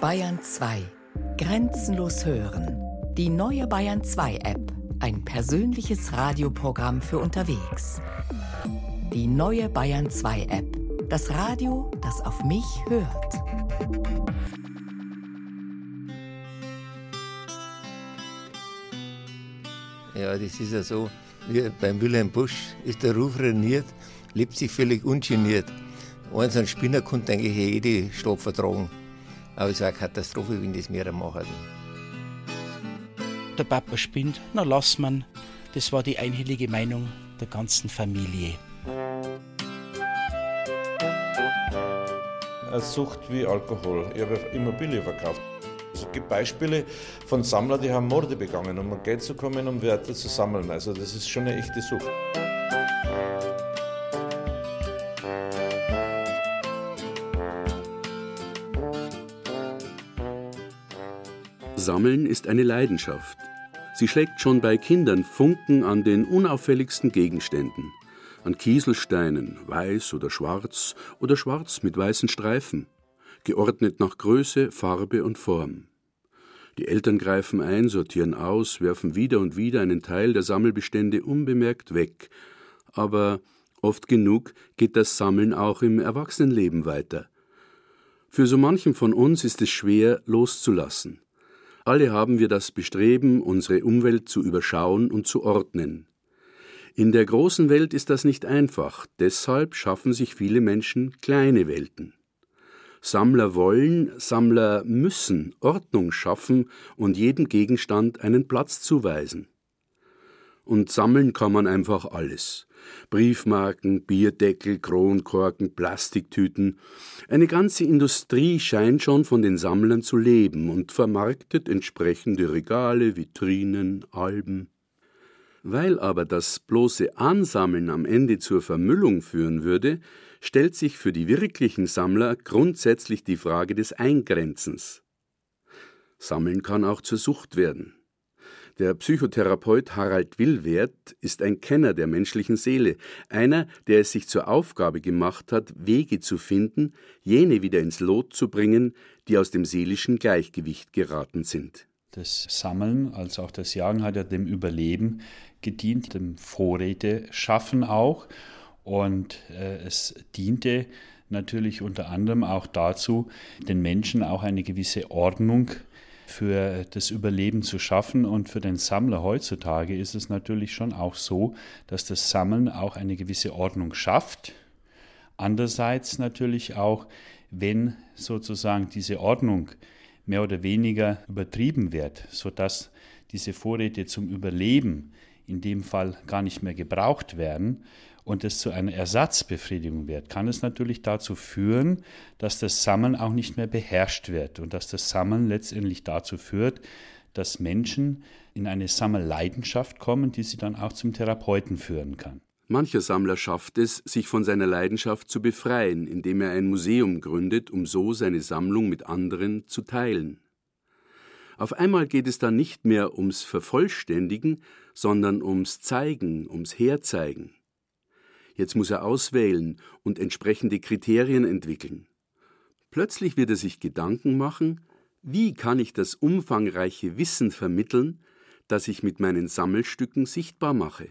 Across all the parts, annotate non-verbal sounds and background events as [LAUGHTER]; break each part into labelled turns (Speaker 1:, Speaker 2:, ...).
Speaker 1: Bayern 2. Grenzenlos hören. Die neue Bayern 2 App. Ein persönliches Radioprogramm für unterwegs. Die neue Bayern 2 App. Das Radio, das auf mich hört.
Speaker 2: Ja, das ist ja so, wie beim Wilhelm Busch ist der Ruf reniert, lebt sich völlig ungeniert. Eins ein Spinner konnte eigentlich jede Stadt vertragen. Aber es war eine Katastrophe, wenn das mehrere machen.
Speaker 3: Der Papa spinnt, na lass man. Das war die einhellige Meinung der ganzen Familie.
Speaker 4: Eine Sucht wie Alkohol. Ich habe Immobilien verkauft. Es gibt Beispiele von Sammlern, die haben Morde begangen, um Geld zu kommen, um Werte zu sammeln. Also das ist schon eine echte Sucht.
Speaker 5: Sammeln ist eine Leidenschaft. Sie schlägt schon bei Kindern Funken an den unauffälligsten Gegenständen. An Kieselsteinen, weiß oder schwarz oder schwarz mit weißen Streifen, geordnet nach Größe, Farbe und Form. Die Eltern greifen ein, sortieren aus, werfen wieder und wieder einen Teil der Sammelbestände unbemerkt weg. Aber oft genug geht das Sammeln auch im Erwachsenenleben weiter. Für so manchen von uns ist es schwer loszulassen. Alle haben wir das Bestreben, unsere Umwelt zu überschauen und zu ordnen. In der großen Welt ist das nicht einfach, deshalb schaffen sich viele Menschen kleine Welten. Sammler wollen, Sammler müssen Ordnung schaffen und jedem Gegenstand einen Platz zuweisen. Und sammeln kann man einfach alles. Briefmarken, Bierdeckel, Kronkorken, Plastiktüten. Eine ganze Industrie scheint schon von den Sammlern zu leben und vermarktet entsprechende Regale, Vitrinen, Alben. Weil aber das bloße Ansammeln am Ende zur Vermüllung führen würde, stellt sich für die wirklichen Sammler grundsätzlich die Frage des Eingrenzens. Sammeln kann auch zur Sucht werden. Der Psychotherapeut Harald Willwert ist ein Kenner der menschlichen Seele, einer, der es sich zur Aufgabe gemacht hat, Wege zu finden, jene wieder ins Lot zu bringen, die aus dem seelischen Gleichgewicht geraten sind.
Speaker 6: Das Sammeln als auch das Jagen hat ja dem Überleben gedient, dem Vorräte schaffen auch. Und äh, es diente natürlich unter anderem auch dazu, den Menschen auch eine gewisse Ordnung für das Überleben zu schaffen. Und für den Sammler heutzutage ist es natürlich schon auch so, dass das Sammeln auch eine gewisse Ordnung schafft. Andererseits natürlich auch, wenn sozusagen diese Ordnung mehr oder weniger übertrieben wird, sodass diese Vorräte zum Überleben in dem Fall gar nicht mehr gebraucht werden und es zu einer Ersatzbefriedigung wird, kann es natürlich dazu führen, dass das Sammeln auch nicht mehr beherrscht wird und dass das Sammeln letztendlich dazu führt, dass Menschen in eine Sammelleidenschaft kommen, die sie dann auch zum Therapeuten führen kann.
Speaker 5: Mancher Sammler schafft es, sich von seiner Leidenschaft zu befreien, indem er ein Museum gründet, um so seine Sammlung mit anderen zu teilen. Auf einmal geht es dann nicht mehr ums Vervollständigen, sondern ums Zeigen, ums Herzeigen. Jetzt muss er auswählen und entsprechende Kriterien entwickeln. Plötzlich wird er sich Gedanken machen, wie kann ich das umfangreiche Wissen vermitteln, das ich mit meinen Sammelstücken sichtbar mache.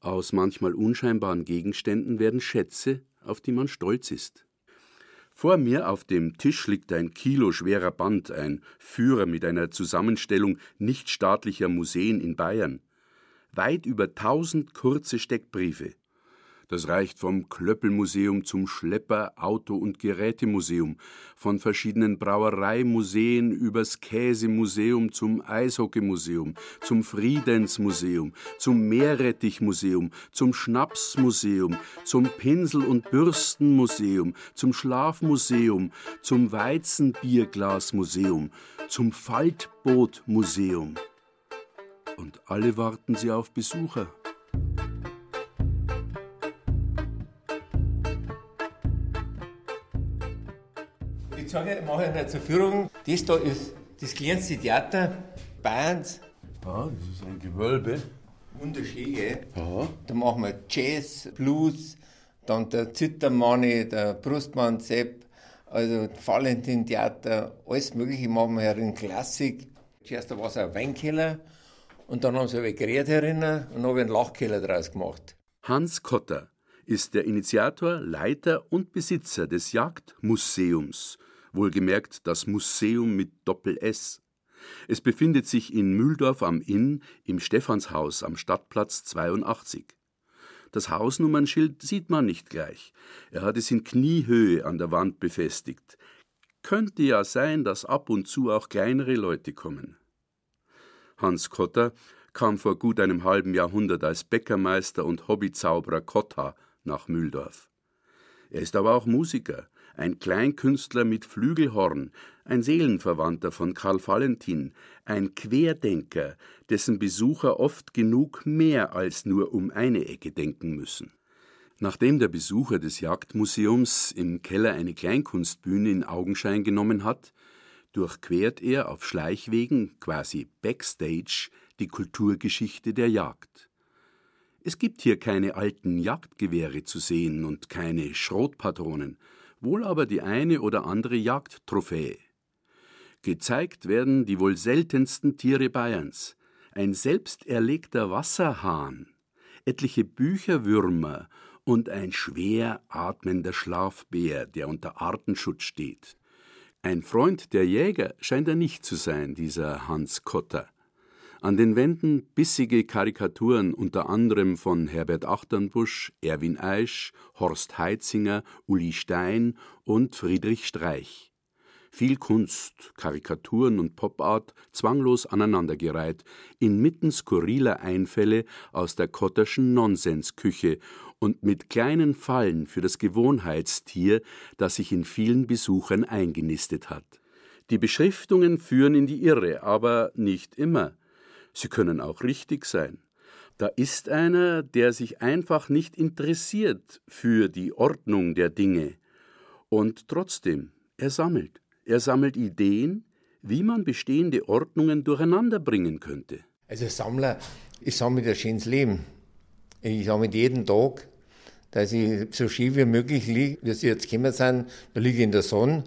Speaker 5: Aus manchmal unscheinbaren Gegenständen werden Schätze, auf die man stolz ist. Vor mir auf dem Tisch liegt ein kiloschwerer Band, ein Führer mit einer Zusammenstellung nichtstaatlicher Museen in Bayern. Weit über tausend kurze Steckbriefe, das reicht vom Klöppelmuseum zum Schlepper-, Auto- und Gerätemuseum, von verschiedenen Brauereimuseen übers Käsemuseum zum Eishockeymuseum, zum Friedensmuseum, zum Meerrettichmuseum, zum Schnapsmuseum, zum Pinsel- und Bürstenmuseum, zum Schlafmuseum, zum Weizenbierglasmuseum, zum Faltbootmuseum. Und alle warten sie auf Besucher.
Speaker 2: Sage, ich mache eine zur Führung. Das da ist das kleinste Theater Bayerns.
Speaker 4: Ja, das ist ein Gewölbe.
Speaker 2: Wunderschön, gell? Aha. Da machen wir Jazz, Blues, dann der Zittermanni, der Brustmann Sepp, Also Valentin-Theater, alles Mögliche machen wir herin, Klassik. Zuerst war es ein Weinkeller und dann haben sie ein Gerät herinnen und dann habe ich einen Lachkeller draus gemacht.
Speaker 5: Hans Kotter ist der Initiator, Leiter und Besitzer des Jagdmuseums, wohlgemerkt das Museum mit Doppel-S. Es befindet sich in Mühldorf am Inn im Stephanshaus am Stadtplatz 82. Das Hausnummernschild sieht man nicht gleich. Er hat es in Kniehöhe an der Wand befestigt. Könnte ja sein, dass ab und zu auch kleinere Leute kommen. Hans Kotter kam vor gut einem halben Jahrhundert als Bäckermeister und Hobbyzauberer Kotta nach Mühldorf. Er ist aber auch Musiker, ein Kleinkünstler mit Flügelhorn, ein Seelenverwandter von Karl Valentin, ein Querdenker, dessen Besucher oft genug mehr als nur um eine Ecke denken müssen. Nachdem der Besucher des Jagdmuseums im Keller eine Kleinkunstbühne in Augenschein genommen hat, durchquert er auf Schleichwegen, quasi Backstage, die Kulturgeschichte der Jagd. Es gibt hier keine alten Jagdgewehre zu sehen und keine Schrotpatronen, wohl aber die eine oder andere Jagdtrophäe. Gezeigt werden die wohl seltensten Tiere Bayerns, ein selbst erlegter Wasserhahn, etliche Bücherwürmer und ein schwer atmender Schlafbär, der unter Artenschutz steht. Ein Freund der Jäger scheint er nicht zu sein, dieser Hans Kotter. An den Wänden bissige Karikaturen unter anderem von Herbert Achternbusch, Erwin Eisch, Horst Heitzinger, Uli Stein und Friedrich Streich viel Kunst, Karikaturen und Popart zwanglos aneinandergereiht, inmitten skurriler Einfälle aus der Kotterschen Nonsensküche und mit kleinen Fallen für das Gewohnheitstier, das sich in vielen Besuchern eingenistet hat. Die Beschriftungen führen in die Irre, aber nicht immer. Sie können auch richtig sein. Da ist einer, der sich einfach nicht interessiert für die Ordnung der Dinge. Und trotzdem, er sammelt. Er sammelt Ideen, wie man bestehende Ordnungen durcheinander bringen könnte.
Speaker 2: Also Sammler, ich sammle ein schönes Leben. Ich sammle jeden Tag, dass ich so schön wie möglich liege. Wie sie jetzt gekommen sind, da liege ich in der Sonne.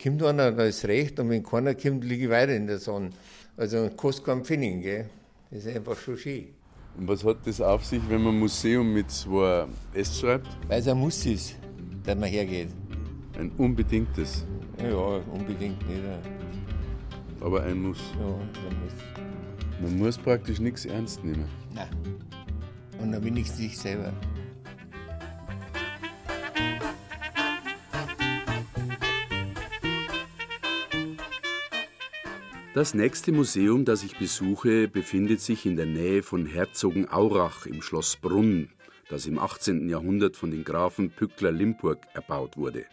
Speaker 2: Kommt einer, da ist recht, und wenn keiner kommt, liege ich weiter in der Sonne. Also kostet keinen Pfennig, gell? Das ist einfach schon schön.
Speaker 7: Und was hat das auf sich, wenn man Museum mit zwei S schreibt?
Speaker 2: Weil es ein Muss ist, dass man hergeht.
Speaker 7: Ein unbedingtes.
Speaker 2: Ja, unbedingt nicht.
Speaker 7: Aber ein Muss.
Speaker 2: Ja, ein Muss.
Speaker 7: Man muss praktisch nichts ernst nehmen.
Speaker 2: Nein. Und dann wenigstens sich selber.
Speaker 5: Das nächste Museum, das ich besuche, befindet sich in der Nähe von Herzogenaurach im Schloss Brunn, das im 18. Jahrhundert von den Grafen Pückler-Limburg erbaut wurde.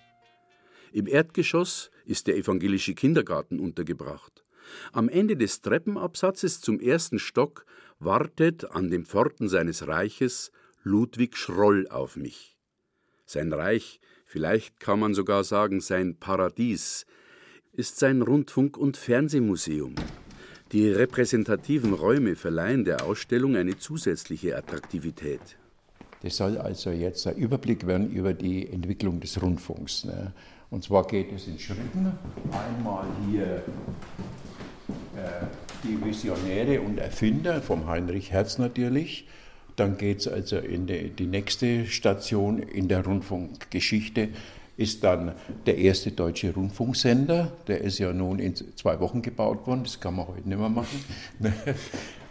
Speaker 5: Im Erdgeschoss ist der evangelische Kindergarten untergebracht. Am Ende des Treppenabsatzes zum ersten Stock wartet an den Pforten seines Reiches Ludwig Schroll auf mich. Sein Reich, vielleicht kann man sogar sagen sein Paradies, ist sein Rundfunk- und Fernsehmuseum. Die repräsentativen Räume verleihen der Ausstellung eine zusätzliche Attraktivität.
Speaker 8: Das soll also jetzt ein Überblick werden über die Entwicklung des Rundfunks. Ne? Und zwar geht es in Schritten. Einmal hier äh, die Visionäre und Erfinder vom Heinrich Herz natürlich. Dann geht es also in die, die nächste Station in der Rundfunkgeschichte ist dann der erste deutsche Rundfunksender. Der ist ja nun in zwei Wochen gebaut worden, das kann man heute nicht mehr machen. [LAUGHS]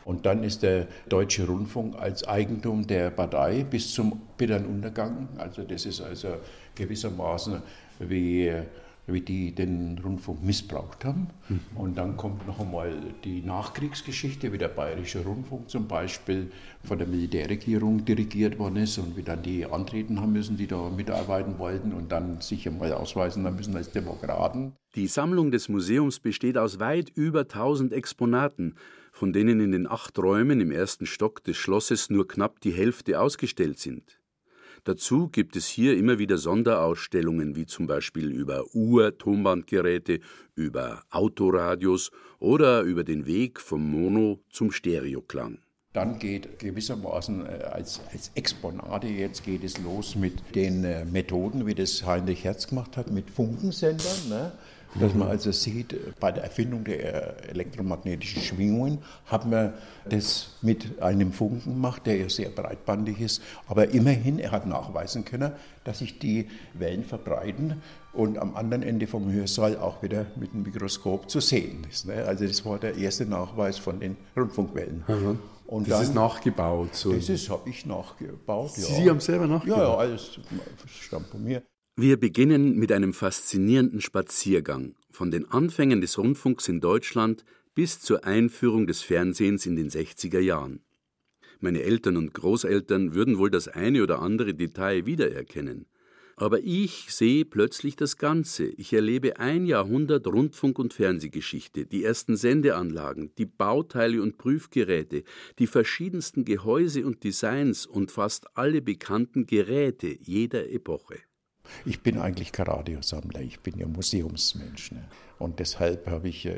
Speaker 8: Und dann ist der deutsche Rundfunk als Eigentum der Partei bis zum bitteren Untergang. Also das ist also gewissermaßen wie, wie die den Rundfunk missbraucht haben. Mhm. Und dann kommt noch einmal die Nachkriegsgeschichte, wie der Bayerische Rundfunk zum Beispiel von der Militärregierung dirigiert worden ist und wie dann die antreten haben müssen, die da mitarbeiten wollten und dann sich einmal ausweisen haben müssen als Demokraten.
Speaker 5: Die Sammlung des Museums besteht aus weit über 1000 Exponaten, von denen in den acht Räumen im ersten Stock des Schlosses nur knapp die Hälfte ausgestellt sind. Dazu gibt es hier immer wieder Sonderausstellungen, wie zum Beispiel über Uhr-Tonbandgeräte, über Autoradios oder über den Weg vom Mono zum Stereoklang.
Speaker 8: Dann geht gewissermaßen äh, als, als Exponate, jetzt geht es los mit den äh, Methoden, wie das Heinrich Herz gemacht hat, mit Funkensendern. Ne? Dass man also sieht, bei der Erfindung der elektromagnetischen Schwingungen hat man das mit einem Funken gemacht, der ja sehr breitbandig ist. Aber immerhin, er hat nachweisen können, dass sich die Wellen verbreiten und am anderen Ende vom Hörsaal auch wieder mit dem Mikroskop zu sehen ist. Ne? Also das war der erste Nachweis von den Rundfunkwellen.
Speaker 9: Mhm. Und das dann, ist nachgebaut. So.
Speaker 8: Das habe ich nachgebaut.
Speaker 9: Ja. Sie haben selber nachgebaut?
Speaker 8: Ja, ja, alles stammt von mir.
Speaker 5: Wir beginnen mit einem faszinierenden Spaziergang von den Anfängen des Rundfunks in Deutschland bis zur Einführung des Fernsehens in den 60er Jahren. Meine Eltern und Großeltern würden wohl das eine oder andere Detail wiedererkennen. Aber ich sehe plötzlich das Ganze. Ich erlebe ein Jahrhundert Rundfunk- und Fernsehgeschichte, die ersten Sendeanlagen, die Bauteile und Prüfgeräte, die verschiedensten Gehäuse und Designs und fast alle bekannten Geräte jeder Epoche.
Speaker 8: Ich bin eigentlich kein Radiosammler, ich bin ja Museumsmensch. Ne? Und deshalb habe ich ja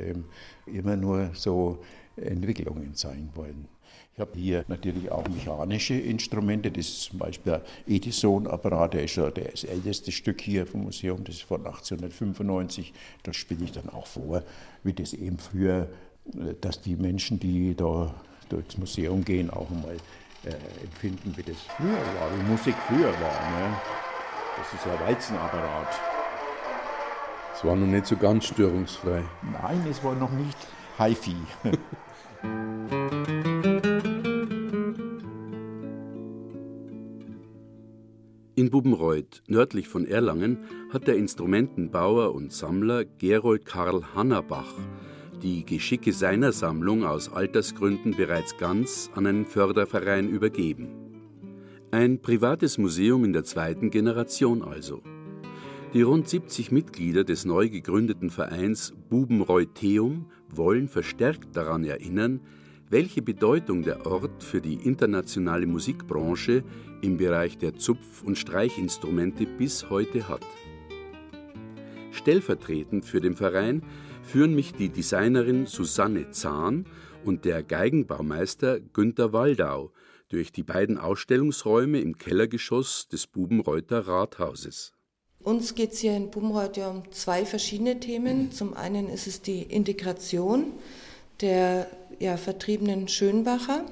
Speaker 8: immer nur so Entwicklungen zeigen wollen. Ich habe hier natürlich auch mechanische Instrumente. Das ist zum Beispiel der Edison-Apparat, der ist ja das älteste Stück hier vom Museum, das ist von 1895. Da spiele ich dann auch vor, wie das eben früher, dass die Menschen, die da durchs Museum gehen, auch mal äh, empfinden, wie das früher war, wie Musik früher war. Ne? Das ist ein Walzenapparat.
Speaker 9: Es war noch nicht so ganz störungsfrei.
Speaker 8: Nein, es war noch nicht HiFi. [LAUGHS]
Speaker 5: In Bubenreuth, nördlich von Erlangen, hat der Instrumentenbauer und Sammler Gerold Karl Hannerbach die Geschicke seiner Sammlung aus Altersgründen bereits ganz an einen Förderverein übergeben. Ein privates Museum in der zweiten Generation also. Die rund 70 Mitglieder des neu gegründeten Vereins Bubenreutheum wollen verstärkt daran erinnern, welche Bedeutung der Ort für die internationale Musikbranche im Bereich der Zupf- und Streichinstrumente bis heute hat. Stellvertretend für den Verein führen mich die Designerin Susanne Zahn und der Geigenbaumeister Günter Waldau durch die beiden Ausstellungsräume im Kellergeschoss des Bubenreuther Rathauses.
Speaker 10: Uns geht es hier in Bubenreuth ja um zwei verschiedene Themen. Zum einen ist es die Integration der ja, vertriebenen Schönbacher,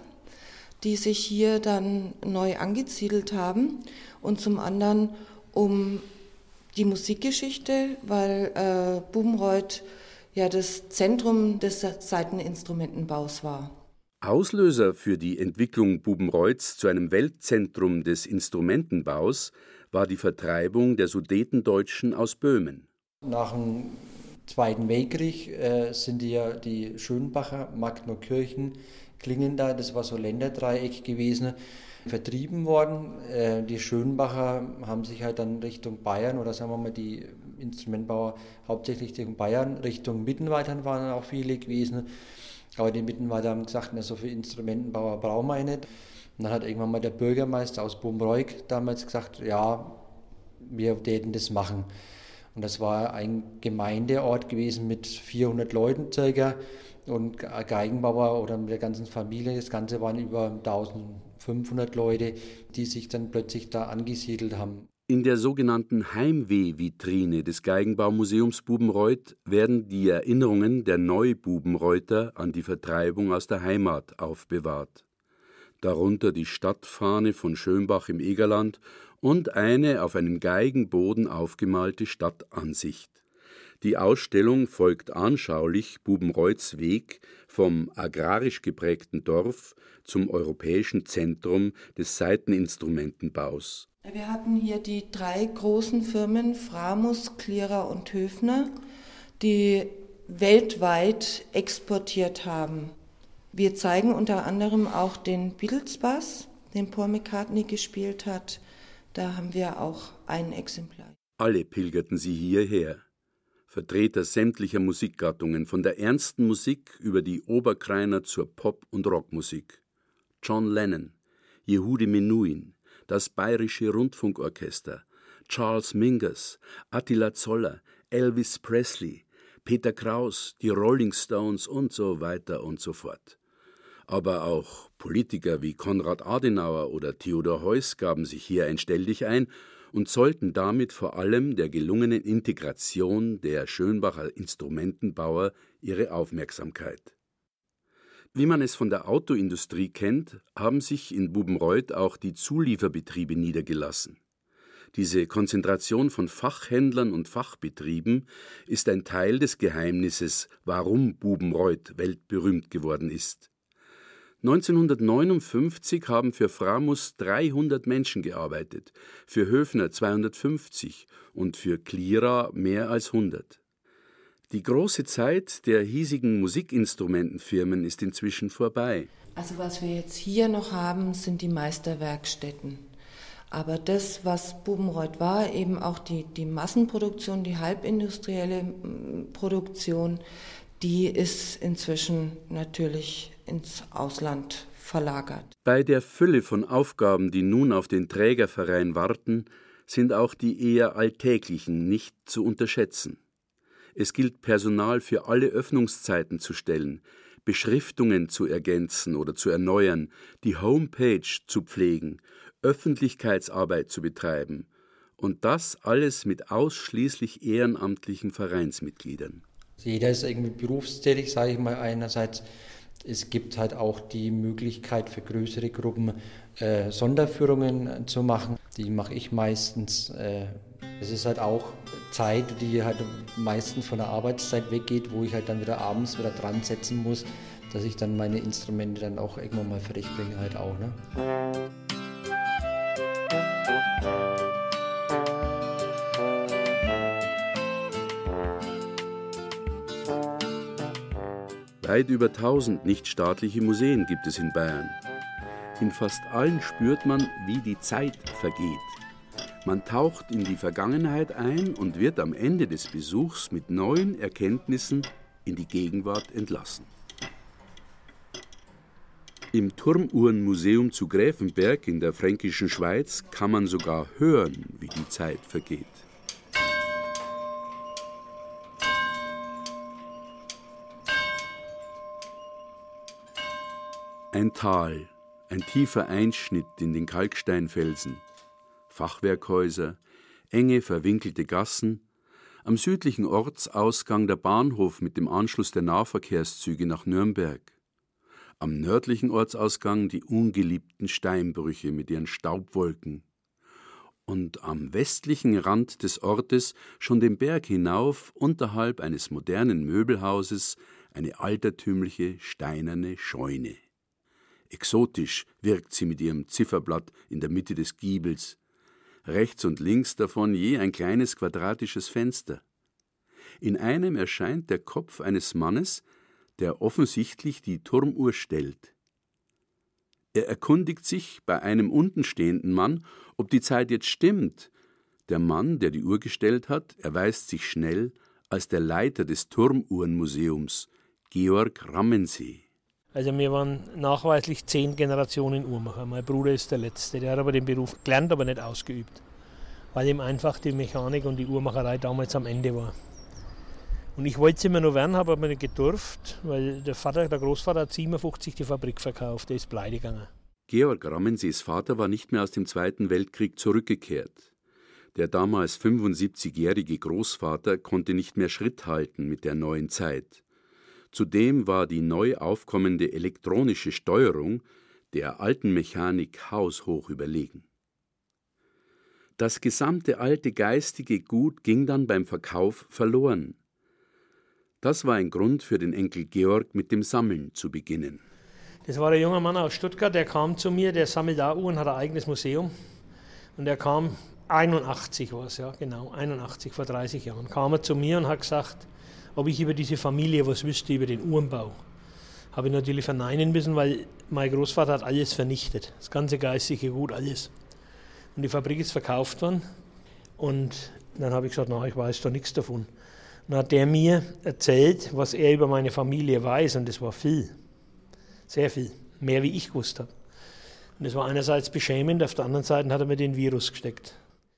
Speaker 10: die sich hier dann neu angesiedelt haben und zum anderen um die Musikgeschichte, weil äh, Bubenreuth ja das Zentrum des Saiteninstrumentenbaus war.
Speaker 5: Auslöser für die Entwicklung Bubenreuths zu einem Weltzentrum des Instrumentenbaus war die Vertreibung der Sudetendeutschen aus Böhmen.
Speaker 11: Nach dem Zweiten Weltkrieg äh, sind ja die Schönbacher, Magnerkirchen, Klingenda, das war so Länderdreieck gewesen, vertrieben worden. Äh, die Schönbacher haben sich halt dann Richtung Bayern oder sagen wir mal die Instrumentbauer hauptsächlich Richtung Bayern, Richtung Mittenwaldern waren auch viele gewesen. Aber die Mittenwalder gesagt, na, so viele Instrumentenbauer brauchen wir nicht. Und dann hat irgendwann mal der Bürgermeister aus Bumreuk damals gesagt, ja, wir täten das machen. Und das war ein Gemeindeort gewesen mit 400 Leuten circa und Geigenbauer oder mit der ganzen Familie. Das Ganze waren über 1500 Leute, die sich dann plötzlich da angesiedelt haben.
Speaker 5: In der sogenannten Heimweh-Vitrine des Geigenbaumuseums Bubenreuth werden die Erinnerungen der Neububenreuther an die Vertreibung aus der Heimat aufbewahrt. Darunter die Stadtfahne von Schönbach im Egerland und eine auf einem Geigenboden aufgemalte Stadtansicht. Die Ausstellung folgt anschaulich Bubenreuths Weg vom agrarisch geprägten Dorf zum europäischen Zentrum des Saiteninstrumentenbaus.
Speaker 10: Wir hatten hier die drei großen Firmen Framus, Klierer und Höfner, die weltweit exportiert haben. Wir zeigen unter anderem auch den Beatles Bass, den Paul McCartney gespielt hat, da haben wir auch ein Exemplar.
Speaker 5: Alle pilgerten sie hierher. Vertreter sämtlicher Musikgattungen, von der ernsten Musik über die Oberkreiner zur Pop- und Rockmusik. John Lennon, Yehudi Menuhin, das Bayerische Rundfunkorchester, Charles Mingus, Attila Zoller, Elvis Presley, Peter Kraus, die Rolling Stones und so weiter und so fort. Aber auch Politiker wie Konrad Adenauer oder Theodor Heuss gaben sich hier einstellig ein und zollten damit vor allem der gelungenen Integration der Schönbacher Instrumentenbauer ihre Aufmerksamkeit. Wie man es von der Autoindustrie kennt, haben sich in Bubenreuth auch die Zulieferbetriebe niedergelassen. Diese Konzentration von Fachhändlern und Fachbetrieben ist ein Teil des Geheimnisses, warum Bubenreuth weltberühmt geworden ist. 1959 haben für Framus 300 Menschen gearbeitet, für Höfner 250 und für Klira mehr als 100. Die große Zeit der hiesigen Musikinstrumentenfirmen ist inzwischen vorbei.
Speaker 10: Also was wir jetzt hier noch haben, sind die Meisterwerkstätten. Aber das, was Bubenreuth war, eben auch die, die Massenproduktion, die halbindustrielle Produktion, die ist inzwischen natürlich ins Ausland verlagert.
Speaker 5: Bei der Fülle von Aufgaben, die nun auf den Trägerverein warten, sind auch die eher alltäglichen nicht zu unterschätzen. Es gilt Personal für alle Öffnungszeiten zu stellen, Beschriftungen zu ergänzen oder zu erneuern, die Homepage zu pflegen, Öffentlichkeitsarbeit zu betreiben und das alles mit ausschließlich ehrenamtlichen Vereinsmitgliedern.
Speaker 11: Jeder ist irgendwie berufstätig, sage ich mal einerseits. Es gibt halt auch die Möglichkeit für größere Gruppen äh, Sonderführungen zu machen. Die mache ich meistens. Äh, es ist halt auch Zeit, die halt meistens von der Arbeitszeit weggeht, wo ich halt dann wieder abends wieder dran setzen muss, dass ich dann meine Instrumente dann auch irgendwann mal fertig bringe halt auch. Ne?
Speaker 5: Weit über 1000 nichtstaatliche Museen gibt es in Bayern. In fast allen spürt man, wie die Zeit vergeht. Man taucht in die Vergangenheit ein und wird am Ende des Besuchs mit neuen Erkenntnissen in die Gegenwart entlassen. Im Turmuhrenmuseum zu Gräfenberg in der fränkischen Schweiz kann man sogar hören, wie die Zeit vergeht. Ein Tal, ein tiefer Einschnitt in den Kalksteinfelsen, Fachwerkhäuser, enge verwinkelte Gassen, am südlichen Ortsausgang der Bahnhof mit dem Anschluss der Nahverkehrszüge nach Nürnberg, am nördlichen Ortsausgang die ungeliebten Steinbrüche mit ihren Staubwolken und am westlichen Rand des Ortes schon den Berg hinauf unterhalb eines modernen Möbelhauses eine altertümliche steinerne Scheune. Exotisch wirkt sie mit ihrem Zifferblatt in der Mitte des Giebels, rechts und links davon je ein kleines quadratisches Fenster. In einem erscheint der Kopf eines Mannes, der offensichtlich die Turmuhr stellt. Er erkundigt sich bei einem untenstehenden Mann, ob die Zeit jetzt stimmt. Der Mann, der die Uhr gestellt hat, erweist sich schnell als der Leiter des Turmuhrenmuseums, Georg Rammensee.
Speaker 12: Also wir waren nachweislich zehn Generationen Uhrmacher. Mein Bruder ist der Letzte. Der hat aber den Beruf gelernt, aber nicht ausgeübt. Weil ihm einfach die Mechanik und die Uhrmacherei damals am Ende war. Und ich wollte es immer noch werden, habe aber nicht gedurft, weil der Vater, der Großvater hat 57 die Fabrik verkauft, der ist pleite gegangen.
Speaker 5: Georg Rammensees Vater war nicht mehr aus dem Zweiten Weltkrieg zurückgekehrt. Der damals 75-jährige Großvater konnte nicht mehr Schritt halten mit der neuen Zeit. Zudem war die neu aufkommende elektronische Steuerung der alten Mechanik haushoch überlegen. Das gesamte alte geistige Gut ging dann beim Verkauf verloren. Das war ein Grund für den Enkel Georg, mit dem Sammeln zu beginnen.
Speaker 12: Das war ein junger Mann aus Stuttgart, der kam zu mir, der sammelt da Uhren, hat ein eigenes Museum. Und er kam, 81 war es, ja, genau, 81, vor 30 Jahren, kam er zu mir und hat gesagt, ob ich über diese Familie was wüsste, über den Uhrenbau. Habe ich natürlich verneinen müssen, weil mein Großvater hat alles vernichtet. Das ganze geistige Gut, alles. Und die Fabrik ist verkauft worden. Und dann habe ich gesagt, na, ich weiß da nichts davon. Dann hat der mir erzählt, was er über meine Familie weiß. Und das war viel. Sehr viel. Mehr wie ich gewusst habe. Und das war einerseits beschämend, auf der anderen Seite hat er mir den Virus gesteckt.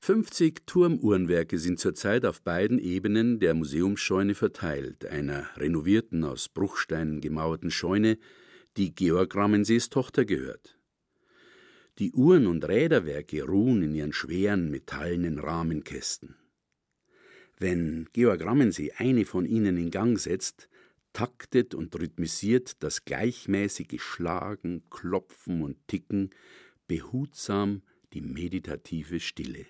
Speaker 5: 50 Turmuhrenwerke sind zurzeit auf beiden Ebenen der Museumsscheune verteilt, einer renovierten, aus Bruchsteinen gemauerten Scheune, die Georg Rammensees Tochter gehört. Die Uhren und Räderwerke ruhen in ihren schweren metallenen Rahmenkästen. Wenn Georg Rammensee eine von ihnen in Gang setzt, taktet und rhythmisiert das gleichmäßige Schlagen, Klopfen und Ticken behutsam die meditative Stille.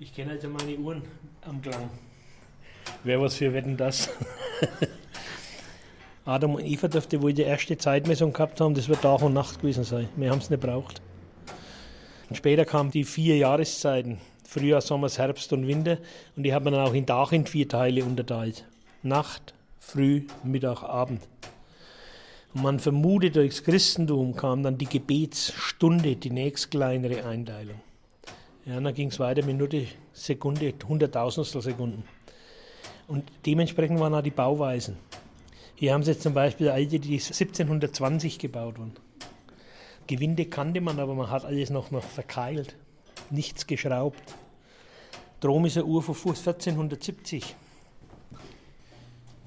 Speaker 12: Ich kenne also meine Uhren am Klang. Wer was für Wetten das? [LAUGHS] Adam und Eva dürfte wohl die erste Zeitmessung gehabt haben, das wird Tag und Nacht gewesen sein. Wir haben es nicht braucht. Und später kamen die vier Jahreszeiten, Frühjahr, Sommer, Herbst und Winter, und die hat man dann auch in Tag in vier Teile unterteilt. Nacht, Früh, Mittag, Abend. Und man vermutet, durchs Christentum kam dann die Gebetsstunde, die nächst kleinere Einteilung. Ja, dann ging es weiter, Minute, Sekunde, Hunderttausendstel Sekunden. Und dementsprechend waren auch die Bauweisen. Hier haben sie jetzt zum Beispiel alte, die 1720 gebaut wurden. Gewinde kannte man, aber man hat alles noch, noch verkeilt. Nichts geschraubt. Drom ist eine Uhr von 1470.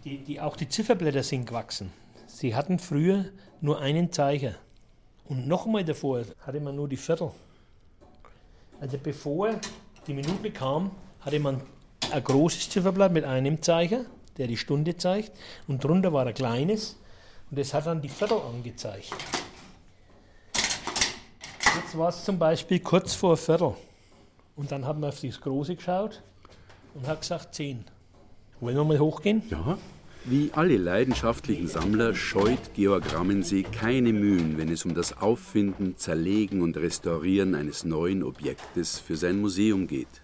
Speaker 12: Die, die, auch die Zifferblätter sind gewachsen. Sie hatten früher nur einen Zeiger. Und nochmal davor hatte man nur die Viertel. Also bevor die Minute kam, hatte man ein großes Zifferblatt mit einem Zeiger der die Stunde zeigt, und drunter war ein kleines, und das hat dann die Viertel angezeigt. Jetzt war es zum Beispiel kurz vor Viertel. Und dann haben wir auf das Große geschaut und hat gesagt 10. Wollen wir mal hochgehen?
Speaker 5: Ja. Wie alle leidenschaftlichen Sammler scheut Georg Rammensee keine Mühen, wenn es um das Auffinden, Zerlegen und Restaurieren eines neuen Objektes für sein Museum geht.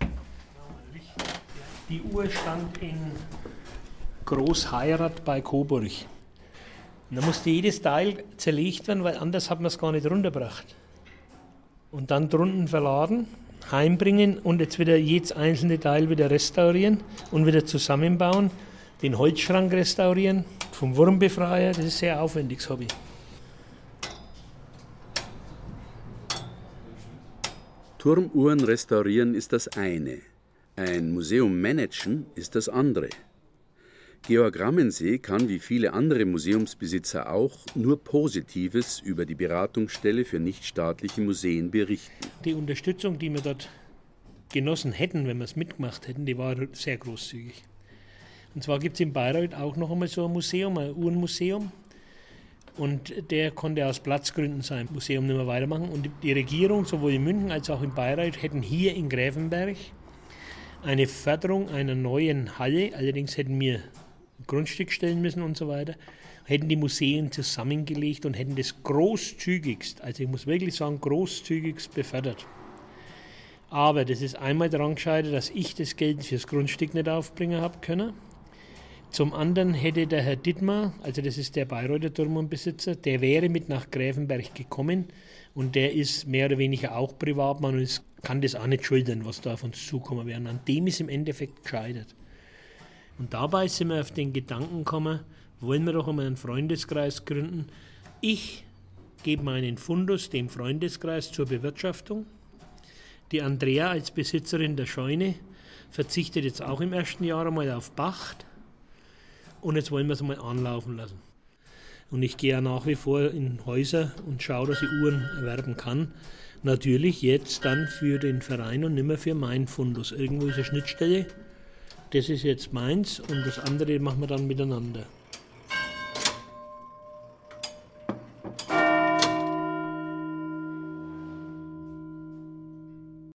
Speaker 12: Die Uhr stand in Großheirat bei Coburg. Da musste jedes Teil zerlegt werden, weil anders hat man es gar nicht runtergebracht. Und dann drunten verladen, heimbringen und jetzt wieder jedes einzelne Teil wieder restaurieren und wieder zusammenbauen, den Holzschrank restaurieren, vom Wurmbefreier, das ist ein sehr aufwendiges Hobby.
Speaker 5: Turmuhren restaurieren ist das eine, ein Museum managen ist das andere. Georg Rammensee kann wie viele andere Museumsbesitzer auch nur Positives über die Beratungsstelle für nichtstaatliche Museen berichten.
Speaker 12: Die Unterstützung, die wir dort genossen hätten, wenn wir es mitgemacht hätten, die war sehr großzügig. Und zwar gibt es in Bayreuth auch noch einmal so ein Museum, ein Uhrenmuseum. Und der konnte aus Platzgründen sein Museum nicht mehr weitermachen. Und die Regierung, sowohl in München als auch in Bayreuth, hätten hier in Gräfenberg eine Förderung einer neuen Halle, allerdings hätten wir Grundstück stellen müssen und so weiter, hätten die Museen zusammengelegt und hätten das großzügigst, also ich muss wirklich sagen, großzügigst befördert. Aber das ist einmal daran gescheitert, dass ich das Geld fürs Grundstück nicht aufbringen habe können. Zum anderen hätte der Herr Dittmar, also das ist der Bayreuther Turmbesitzer, der wäre mit nach Gräfenberg gekommen und der ist mehr oder weniger auch Privatmann und kann das auch nicht schultern, was da auf uns zukommen wäre. An dem ist im Endeffekt gescheitert. Und dabei sind wir auf den Gedanken gekommen, wollen wir doch einmal einen Freundeskreis gründen. Ich gebe meinen Fundus dem Freundeskreis zur Bewirtschaftung. Die Andrea als Besitzerin der Scheune verzichtet jetzt auch im ersten Jahr einmal auf Pacht. Und jetzt wollen wir es einmal anlaufen lassen. Und ich gehe ja nach wie vor in Häuser und schaue, dass ich Uhren erwerben kann. Natürlich jetzt dann für den Verein und nicht mehr für meinen Fundus. Irgendwo ist eine Schnittstelle das ist jetzt meins und das andere machen wir dann miteinander.